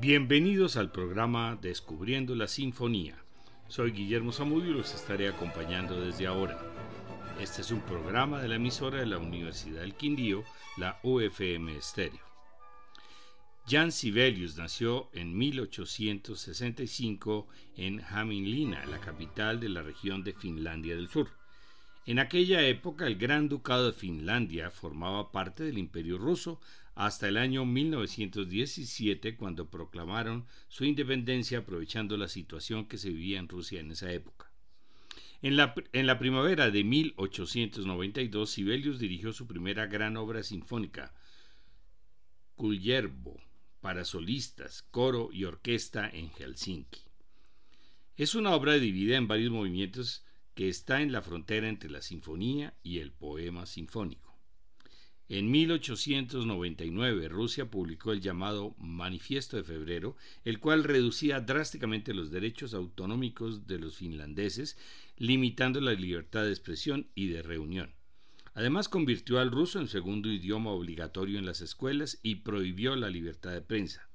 Bienvenidos al programa Descubriendo la Sinfonía. Soy Guillermo Zamudio y los estaré acompañando desde ahora. Este es un programa de la emisora de la Universidad del Quindío, la UFM Estéreo. Jan Sibelius nació en 1865 en Hämeenlinna, la capital de la región de Finlandia del Sur. En aquella época el Gran Ducado de Finlandia formaba parte del Imperio ruso hasta el año 1917 cuando proclamaron su independencia aprovechando la situación que se vivía en Rusia en esa época. En la, en la primavera de 1892 Sibelius dirigió su primera gran obra sinfónica, Kuljervo, para solistas, coro y orquesta en Helsinki. Es una obra dividida en varios movimientos que está en la frontera entre la sinfonía y el poema sinfónico. En 1899 Rusia publicó el llamado Manifiesto de Febrero, el cual reducía drásticamente los derechos autonómicos de los finlandeses, limitando la libertad de expresión y de reunión. Además convirtió al ruso en segundo idioma obligatorio en las escuelas y prohibió la libertad de prensa.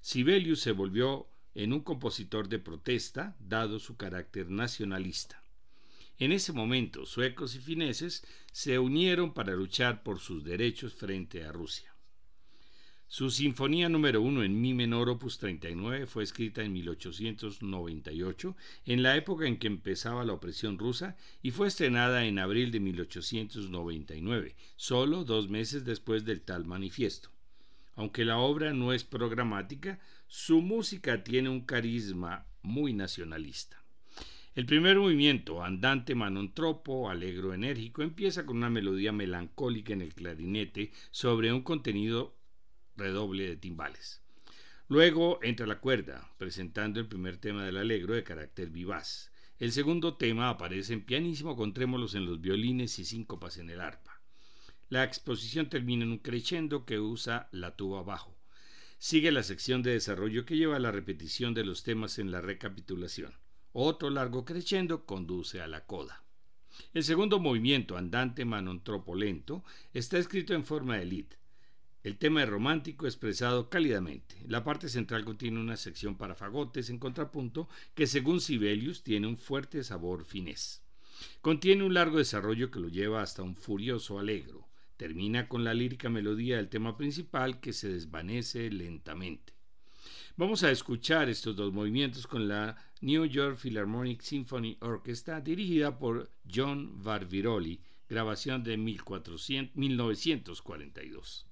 Sibelius se volvió en un compositor de protesta, dado su carácter nacionalista. En ese momento, suecos y fineses se unieron para luchar por sus derechos frente a Rusia. Su Sinfonía número 1 en Mi menor opus 39 fue escrita en 1898, en la época en que empezaba la opresión rusa, y fue estrenada en abril de 1899, solo dos meses después del tal manifiesto. Aunque la obra no es programática, su música tiene un carisma muy nacionalista. El primer movimiento, andante manontropo, alegro enérgico, empieza con una melodía melancólica en el clarinete sobre un contenido redoble de timbales. Luego entra la cuerda, presentando el primer tema del alegro de carácter vivaz. El segundo tema aparece en pianísimo con trémolos en los violines y síncopas en el arpa. La exposición termina en un crescendo que usa la tuba bajo. Sigue la sección de desarrollo que lleva a la repetición de los temas en la recapitulación. Otro largo crescendo conduce a la coda. El segundo movimiento, andante manontropo lento, está escrito en forma de lead. El tema es romántico expresado cálidamente. La parte central contiene una sección para fagotes en contrapunto que según Sibelius tiene un fuerte sabor finés. Contiene un largo desarrollo que lo lleva hasta un furioso alegro. Termina con la lírica melodía del tema principal que se desvanece lentamente. Vamos a escuchar estos dos movimientos con la New York Philharmonic Symphony Orchestra dirigida por John Varviroli, grabación de 1942.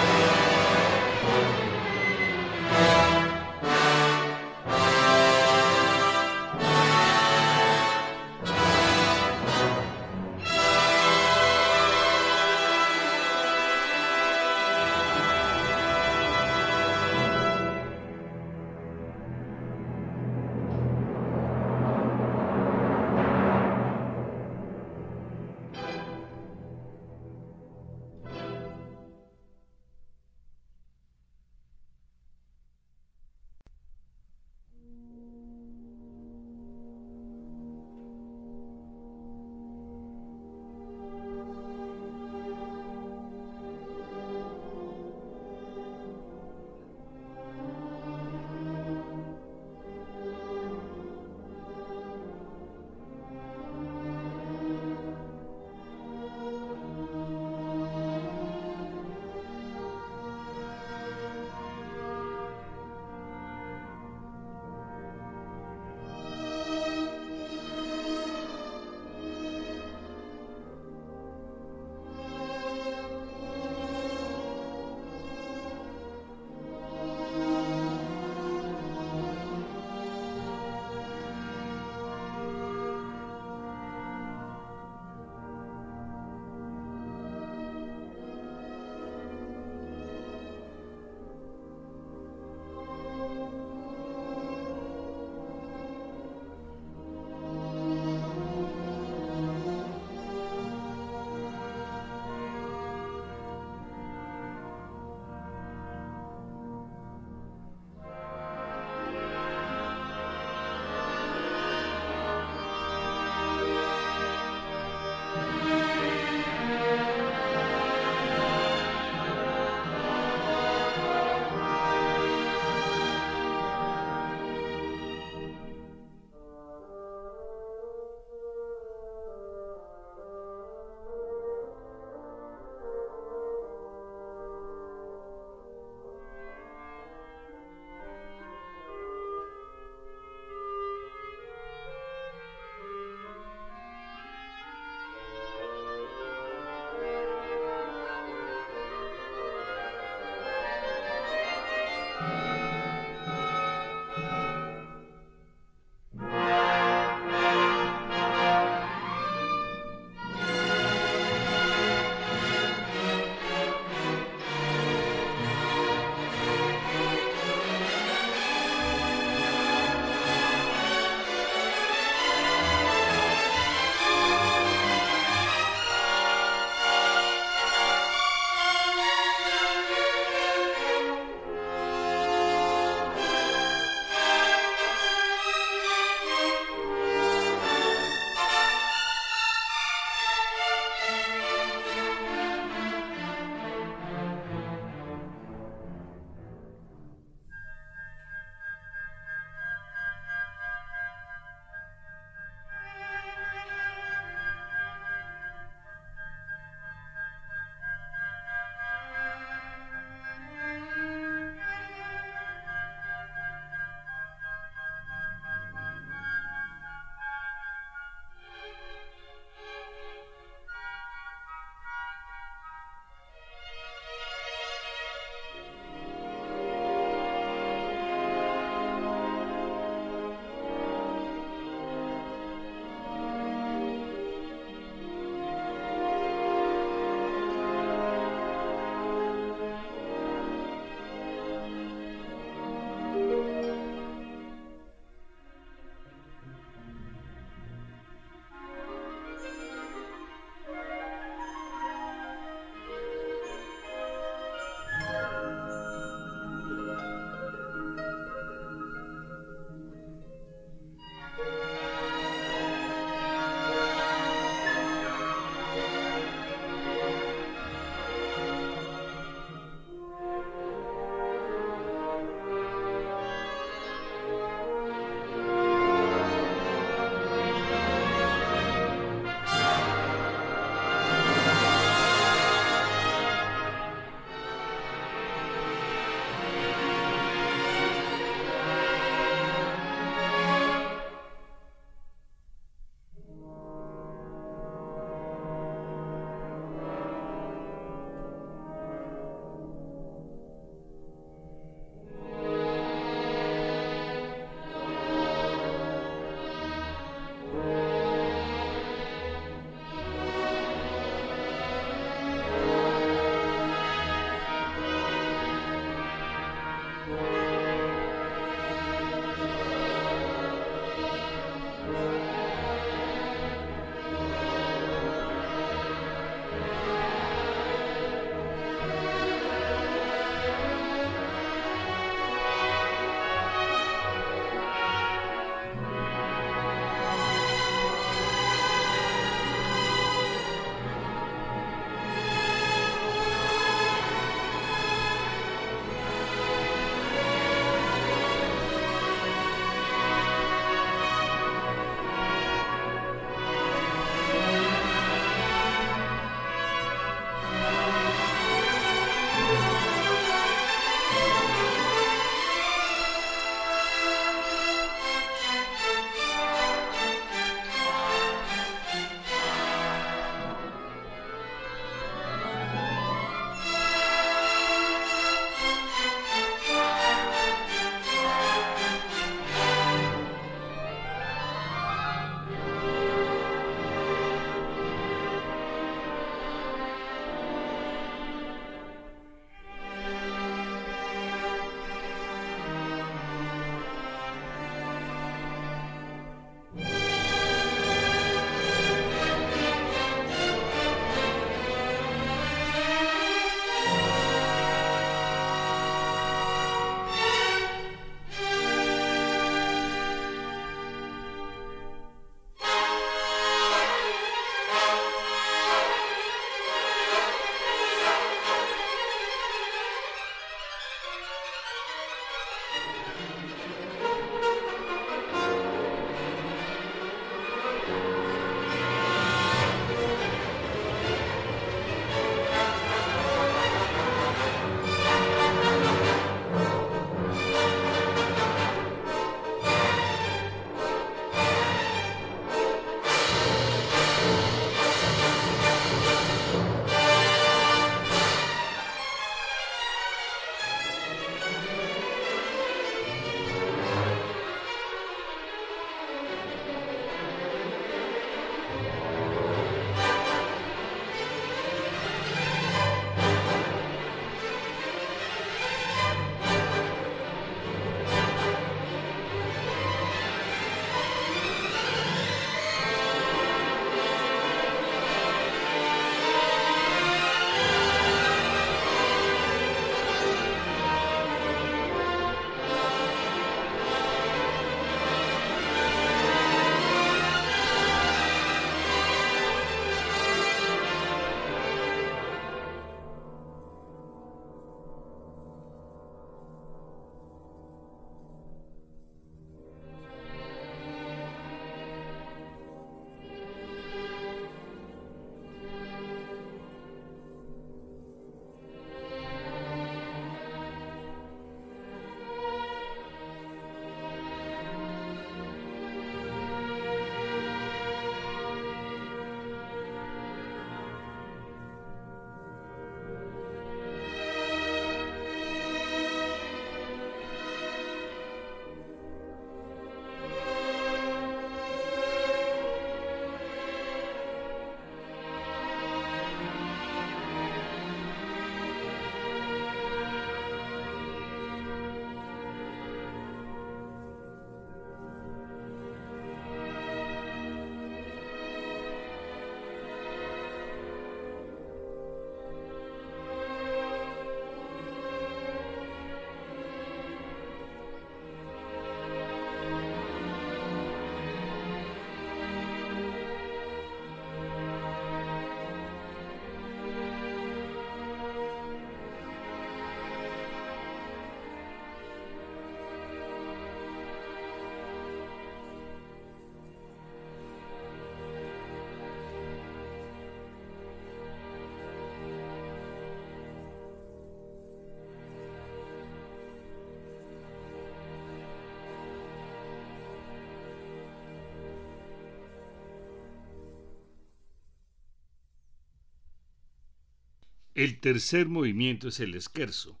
El tercer movimiento es el scherzo.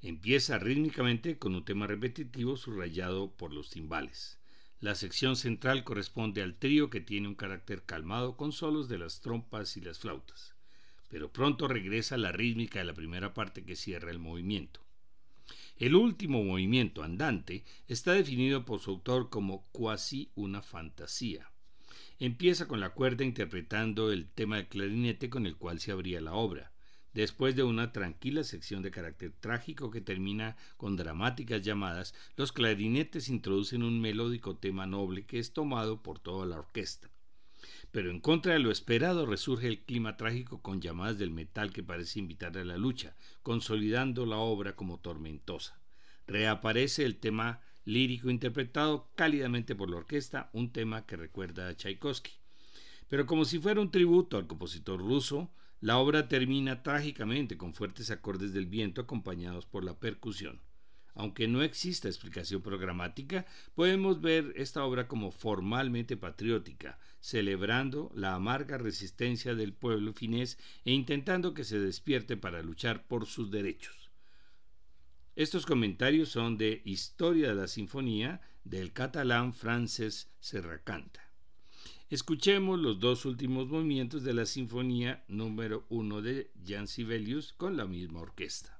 Empieza rítmicamente con un tema repetitivo subrayado por los timbales. La sección central corresponde al trío que tiene un carácter calmado con solos de las trompas y las flautas, pero pronto regresa la rítmica de la primera parte que cierra el movimiento. El último movimiento andante está definido por su autor como cuasi una fantasía. Empieza con la cuerda interpretando el tema de clarinete con el cual se abría la obra Después de una tranquila sección de carácter trágico que termina con dramáticas llamadas, los clarinetes introducen un melódico tema noble que es tomado por toda la orquesta. Pero en contra de lo esperado resurge el clima trágico con llamadas del metal que parece invitar a la lucha, consolidando la obra como tormentosa. Reaparece el tema lírico interpretado cálidamente por la orquesta, un tema que recuerda a Tchaikovsky. Pero como si fuera un tributo al compositor ruso, la obra termina trágicamente con fuertes acordes del viento acompañados por la percusión. Aunque no exista explicación programática, podemos ver esta obra como formalmente patriótica, celebrando la amarga resistencia del pueblo finés e intentando que se despierte para luchar por sus derechos. Estos comentarios son de Historia de la Sinfonía del catalán Francesc Serracanta. Escuchemos los dos últimos movimientos de la Sinfonía número 1 de Jan Sibelius con la misma orquesta.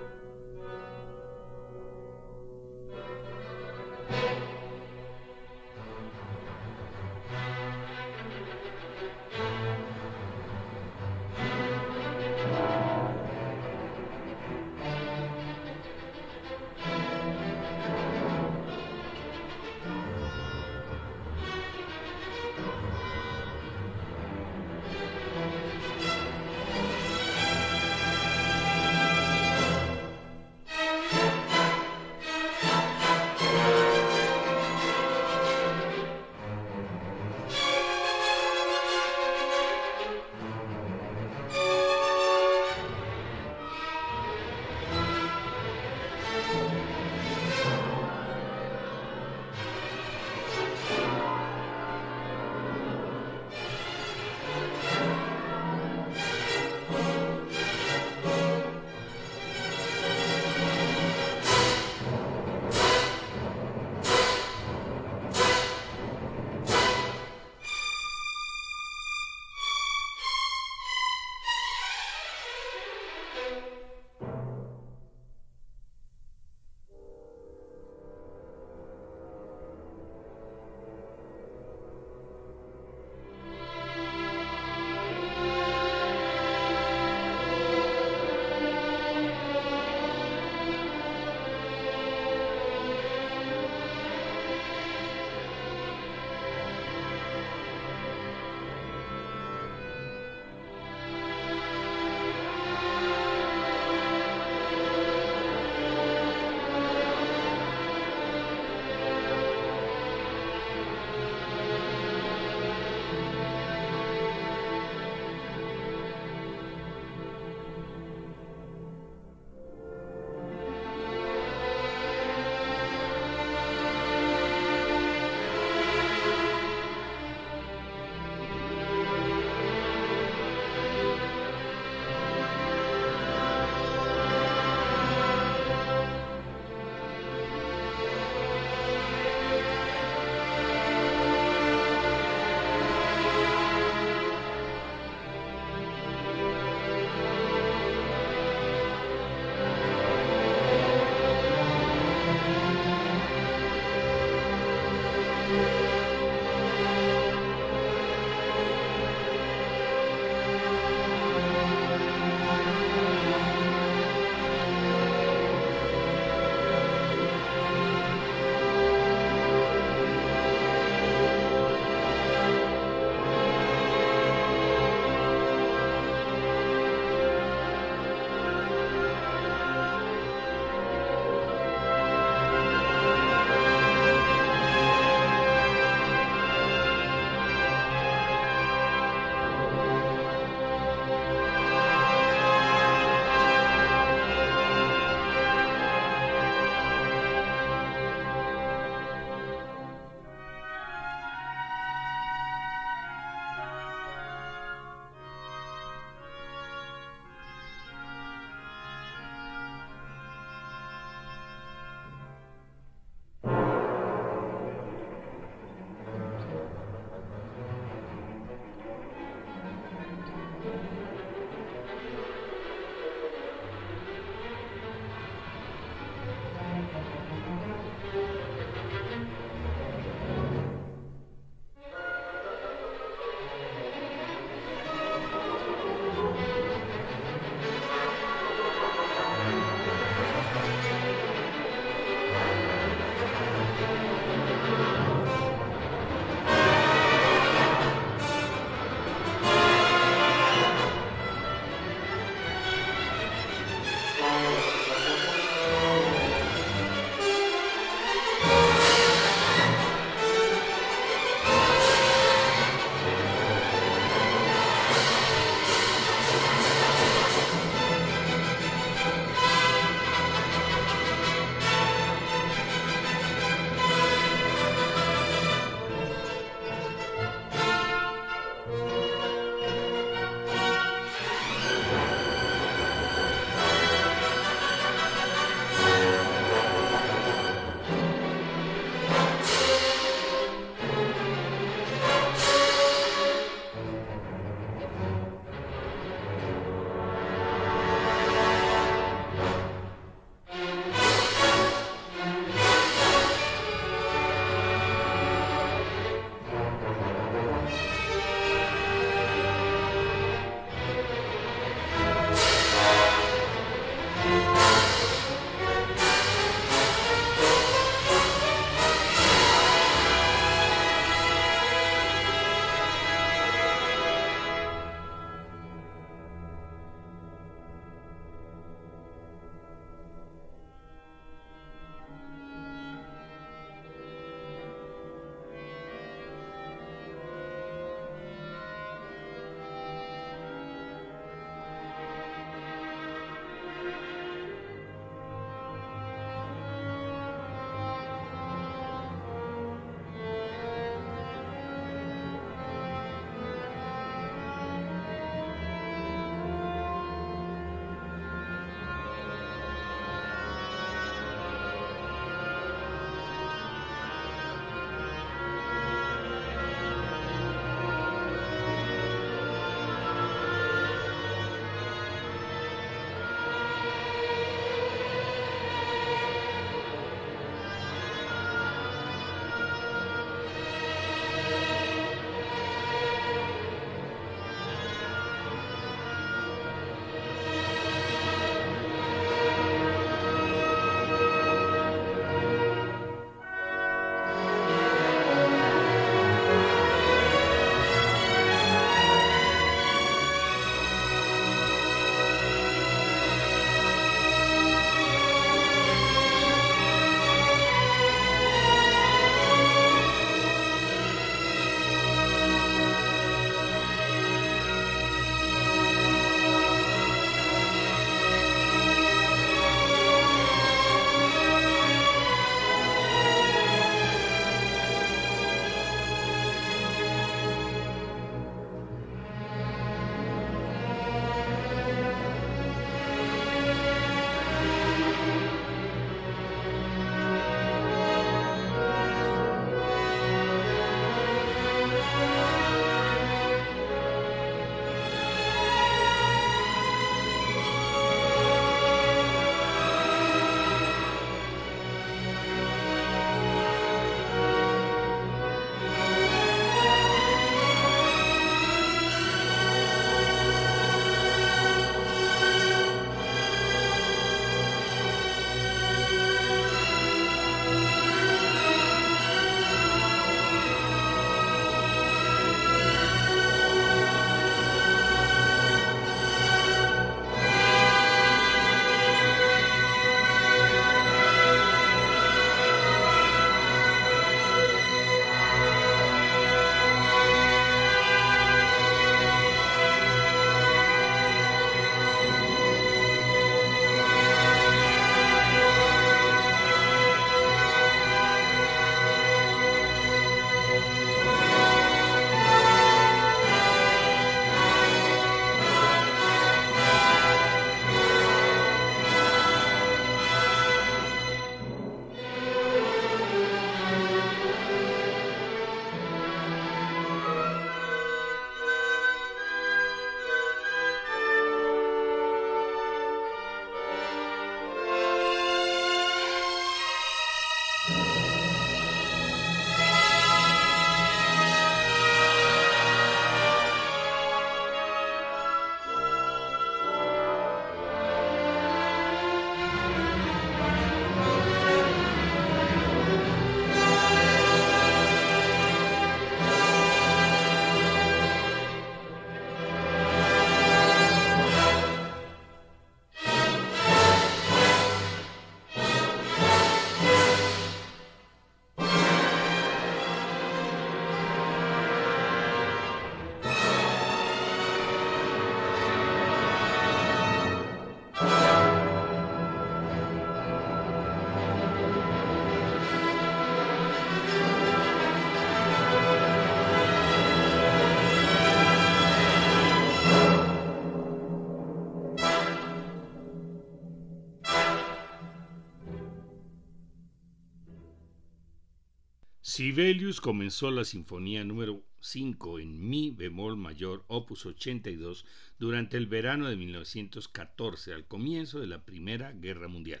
Sibelius comenzó la sinfonía número 5 en Mi bemol mayor, opus 82, durante el verano de 1914, al comienzo de la Primera Guerra Mundial.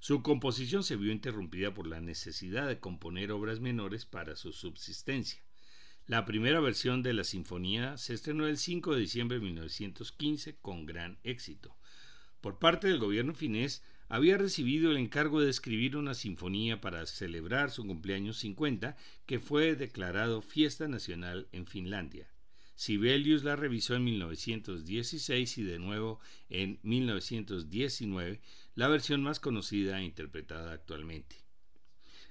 Su composición se vio interrumpida por la necesidad de componer obras menores para su subsistencia. La primera versión de la sinfonía se estrenó el 5 de diciembre de 1915 con gran éxito. Por parte del gobierno finés, había recibido el encargo de escribir una sinfonía para celebrar su cumpleaños 50, que fue declarado fiesta nacional en Finlandia. Sibelius la revisó en 1916 y de nuevo en 1919, la versión más conocida e interpretada actualmente.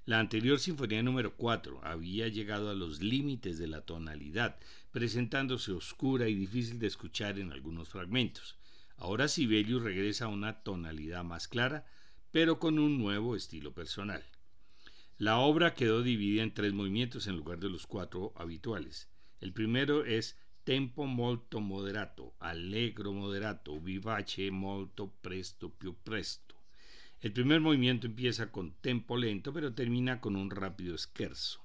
La anterior sinfonía número 4 había llegado a los límites de la tonalidad, presentándose oscura y difícil de escuchar en algunos fragmentos. Ahora Sibelius regresa a una tonalidad más clara, pero con un nuevo estilo personal. La obra quedó dividida en tres movimientos en lugar de los cuatro habituales. El primero es tempo molto moderato, allegro moderato, vivace molto presto più presto. El primer movimiento empieza con tempo lento, pero termina con un rápido scherzo.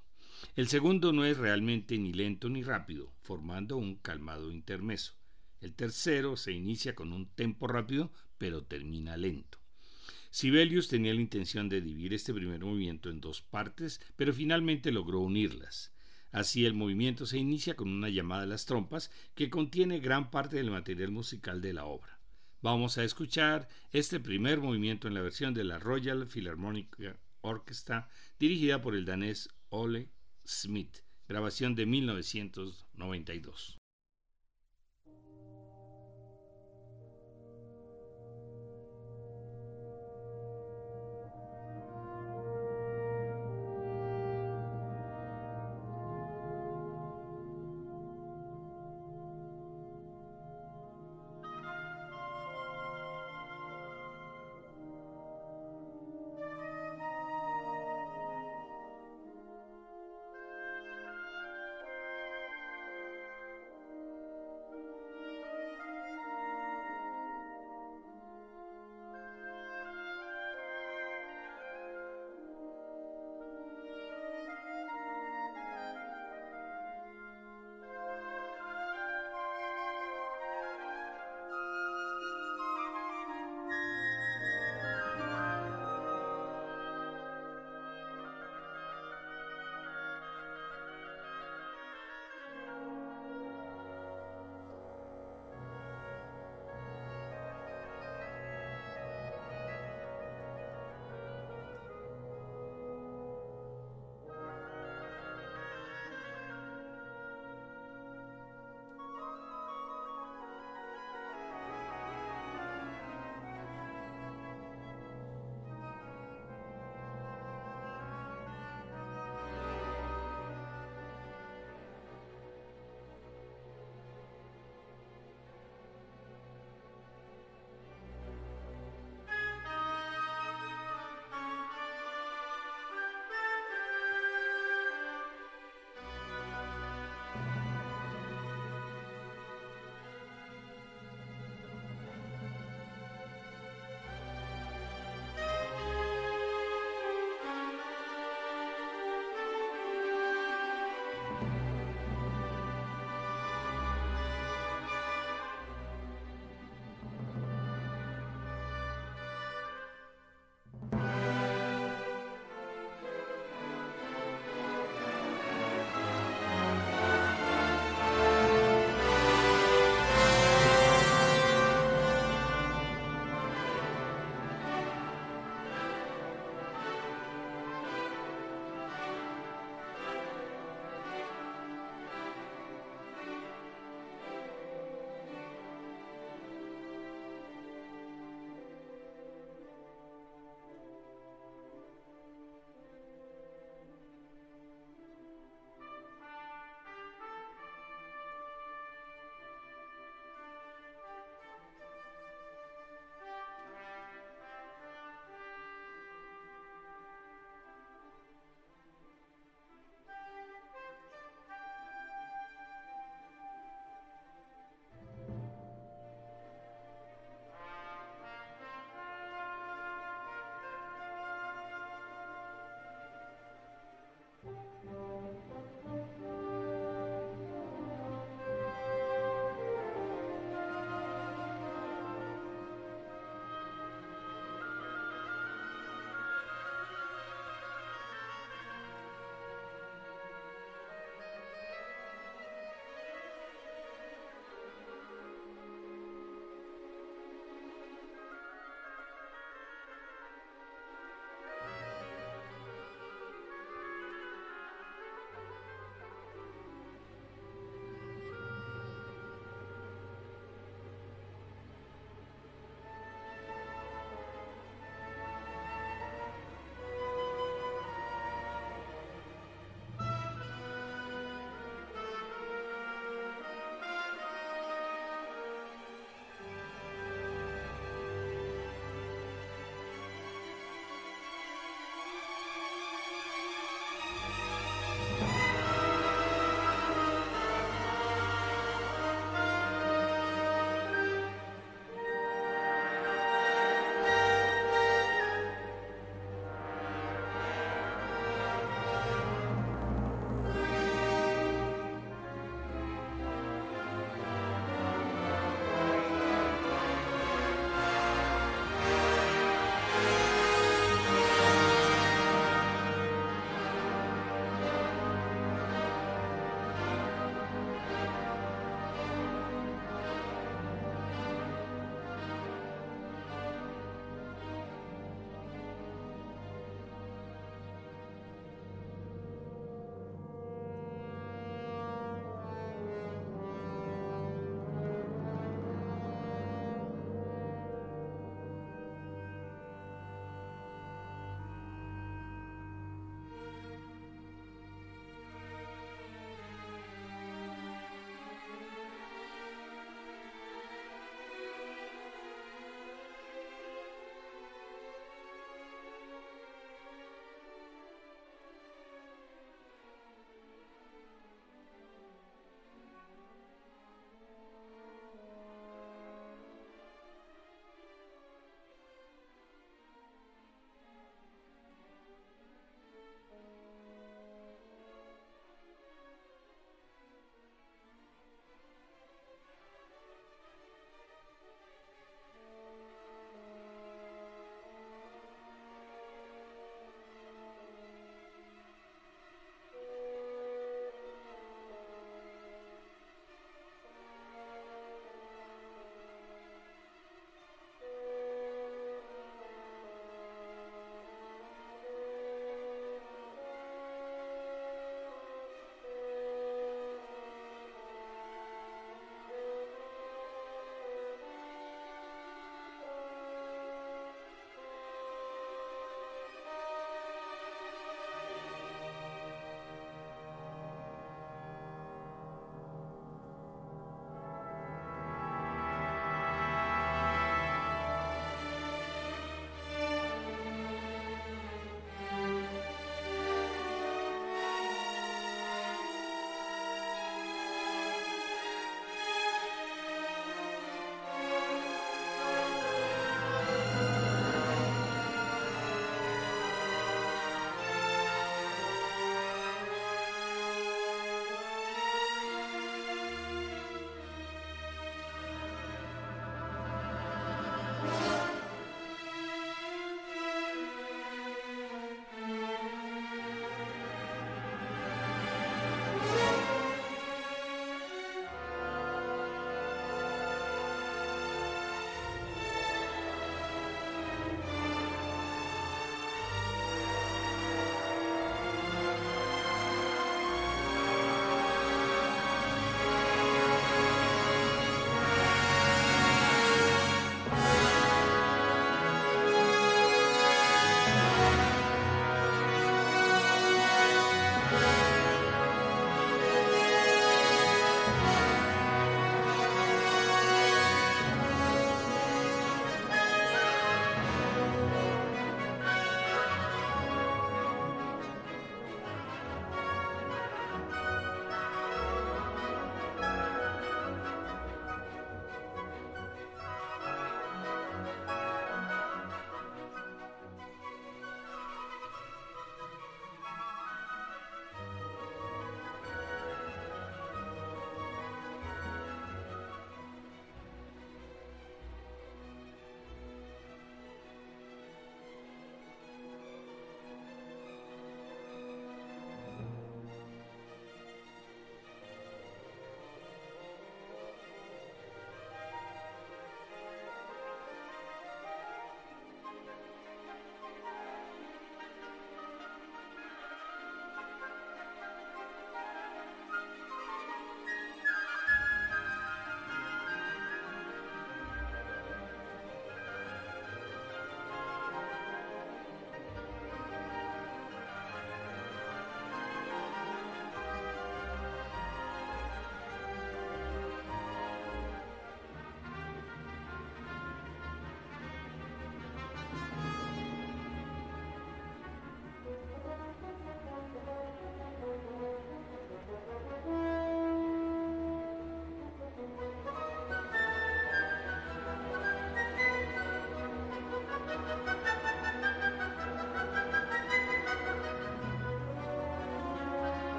El segundo no es realmente ni lento ni rápido, formando un calmado intermeso. El tercero se inicia con un tempo rápido, pero termina lento. Sibelius tenía la intención de dividir este primer movimiento en dos partes, pero finalmente logró unirlas. Así el movimiento se inicia con una llamada a las trompas que contiene gran parte del material musical de la obra. Vamos a escuchar este primer movimiento en la versión de la Royal Philharmonic Orchestra dirigida por el danés Ole Smith, grabación de 1992.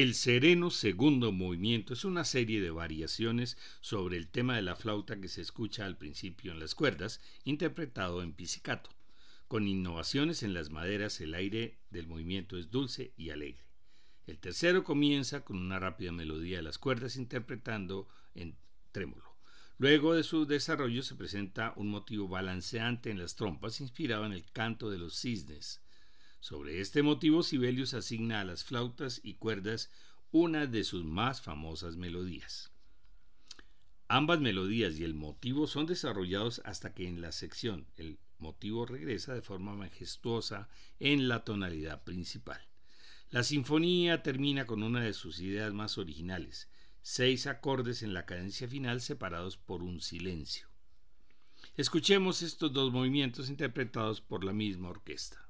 El sereno segundo movimiento es una serie de variaciones sobre el tema de la flauta que se escucha al principio en las cuerdas, interpretado en pizzicato. Con innovaciones en las maderas, el aire del movimiento es dulce y alegre. El tercero comienza con una rápida melodía de las cuerdas interpretando en trémolo. Luego de su desarrollo se presenta un motivo balanceante en las trompas inspirado en el canto de los cisnes. Sobre este motivo Sibelius asigna a las flautas y cuerdas una de sus más famosas melodías. Ambas melodías y el motivo son desarrollados hasta que en la sección el motivo regresa de forma majestuosa en la tonalidad principal. La sinfonía termina con una de sus ideas más originales, seis acordes en la cadencia final separados por un silencio. Escuchemos estos dos movimientos interpretados por la misma orquesta.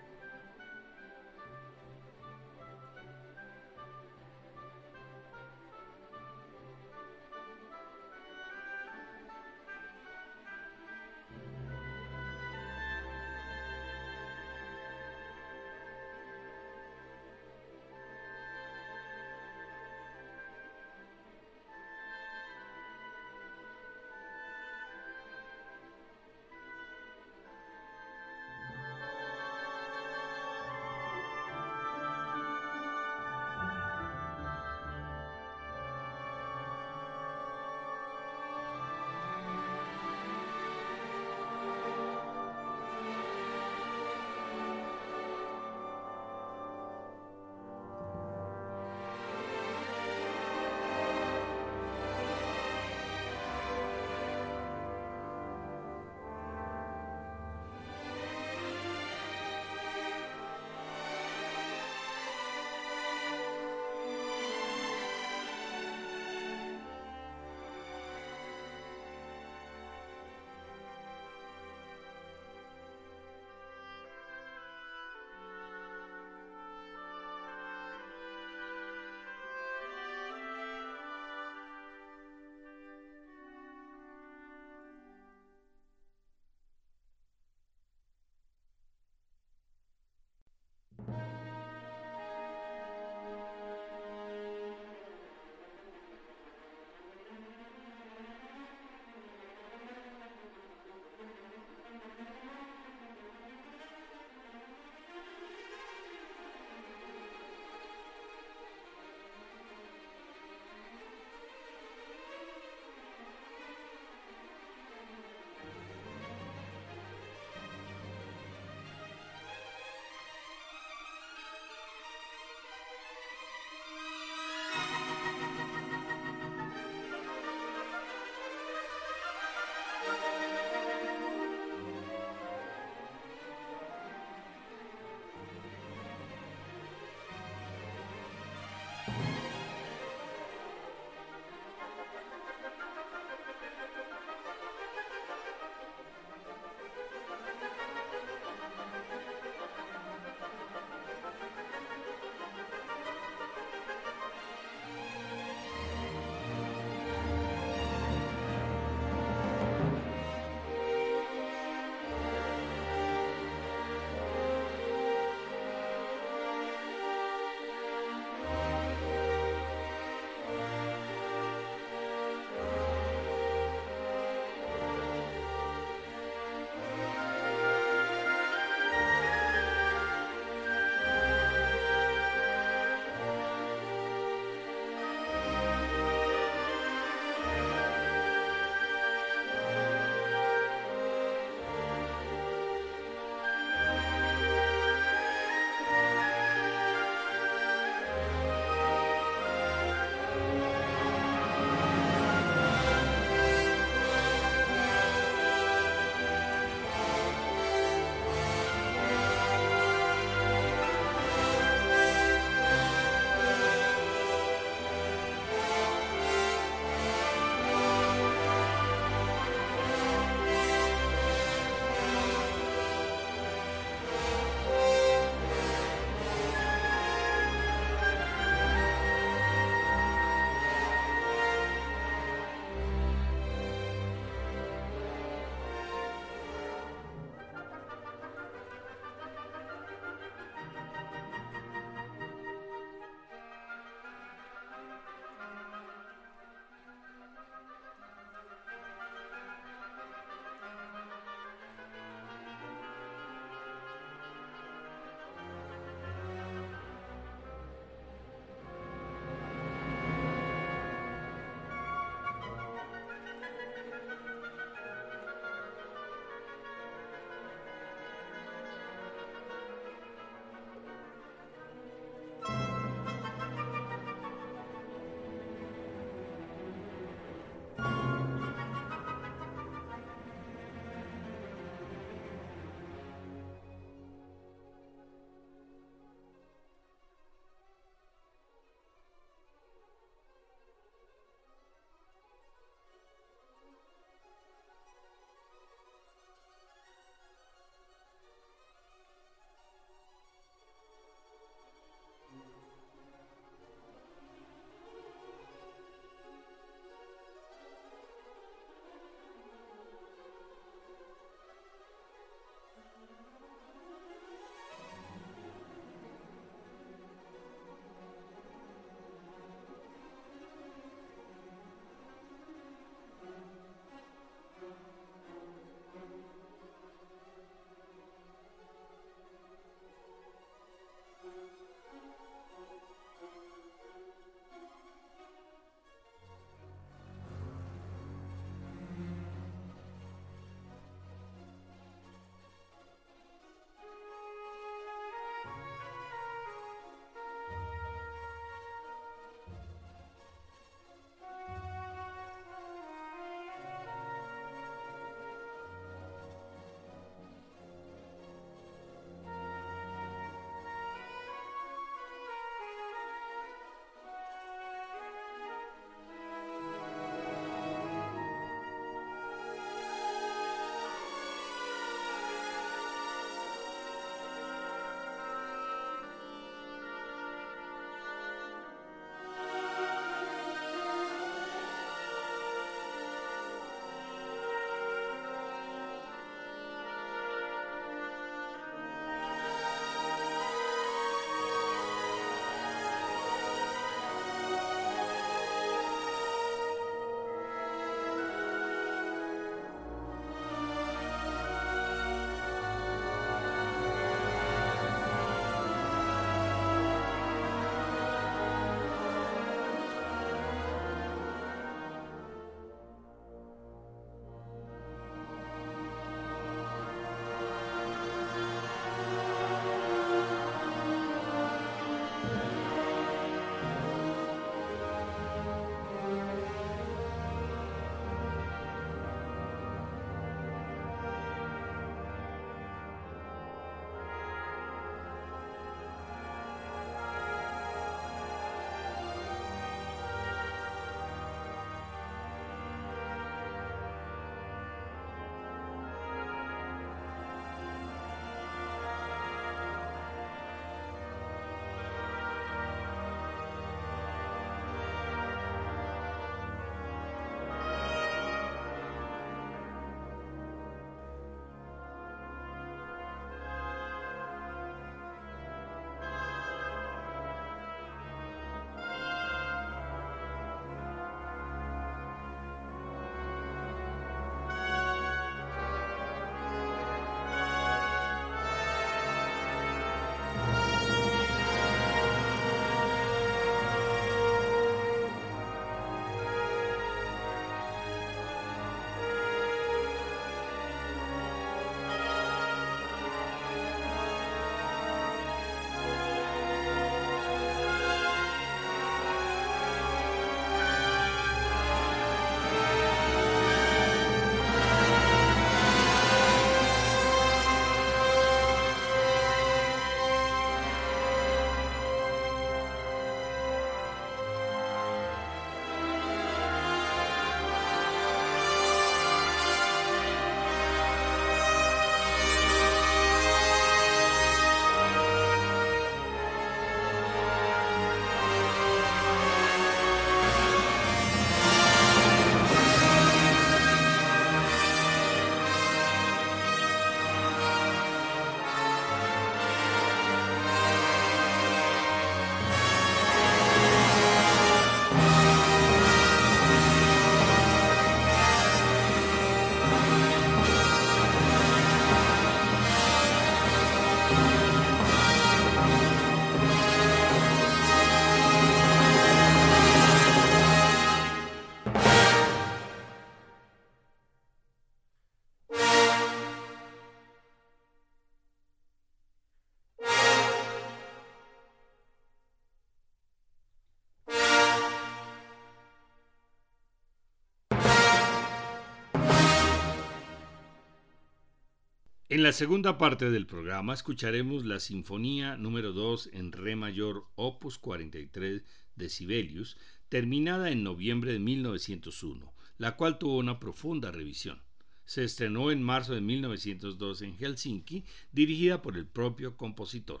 En la segunda parte del programa escucharemos la Sinfonía número 2 en Re mayor, opus 43 de Sibelius, terminada en noviembre de 1901, la cual tuvo una profunda revisión. Se estrenó en marzo de 1902 en Helsinki, dirigida por el propio compositor.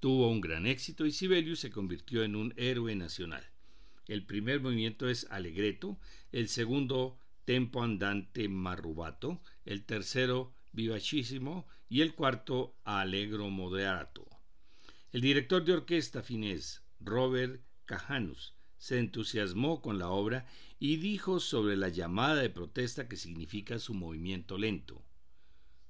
Tuvo un gran éxito y Sibelius se convirtió en un héroe nacional. El primer movimiento es Allegretto, el segundo Tempo andante marrubato, el tercero vivacísimo y el cuarto Allegro moderato. El director de orquesta finés, Robert Cajanus, se entusiasmó con la obra y dijo sobre la llamada de protesta que significa su movimiento lento.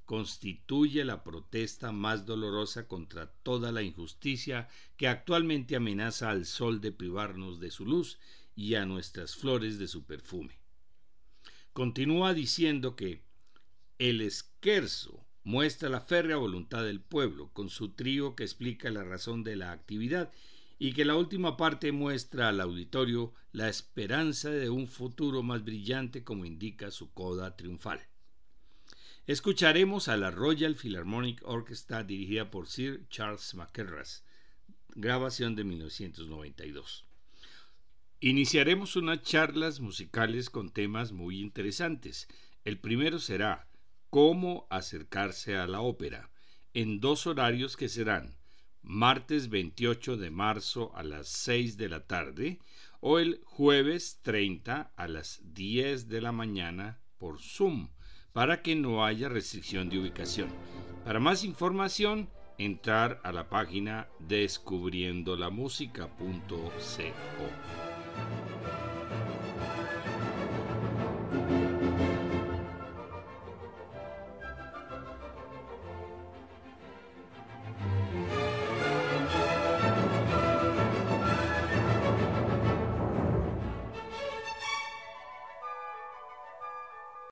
Constituye la protesta más dolorosa contra toda la injusticia que actualmente amenaza al sol de privarnos de su luz y a nuestras flores de su perfume. Continúa diciendo que el esquerzo muestra la férrea voluntad del pueblo, con su trío que explica la razón de la actividad y que la última parte muestra al auditorio la esperanza de un futuro más brillante como indica su coda triunfal. Escucharemos a la Royal Philharmonic Orchestra dirigida por Sir Charles McKerras, grabación de 1992. Iniciaremos unas charlas musicales con temas muy interesantes. El primero será cómo acercarse a la ópera, en dos horarios que serán martes 28 de marzo a las 6 de la tarde o el jueves 30 a las 10 de la mañana por Zoom, para que no haya restricción de ubicación. Para más información, entrar a la página descubriendolamusica.co.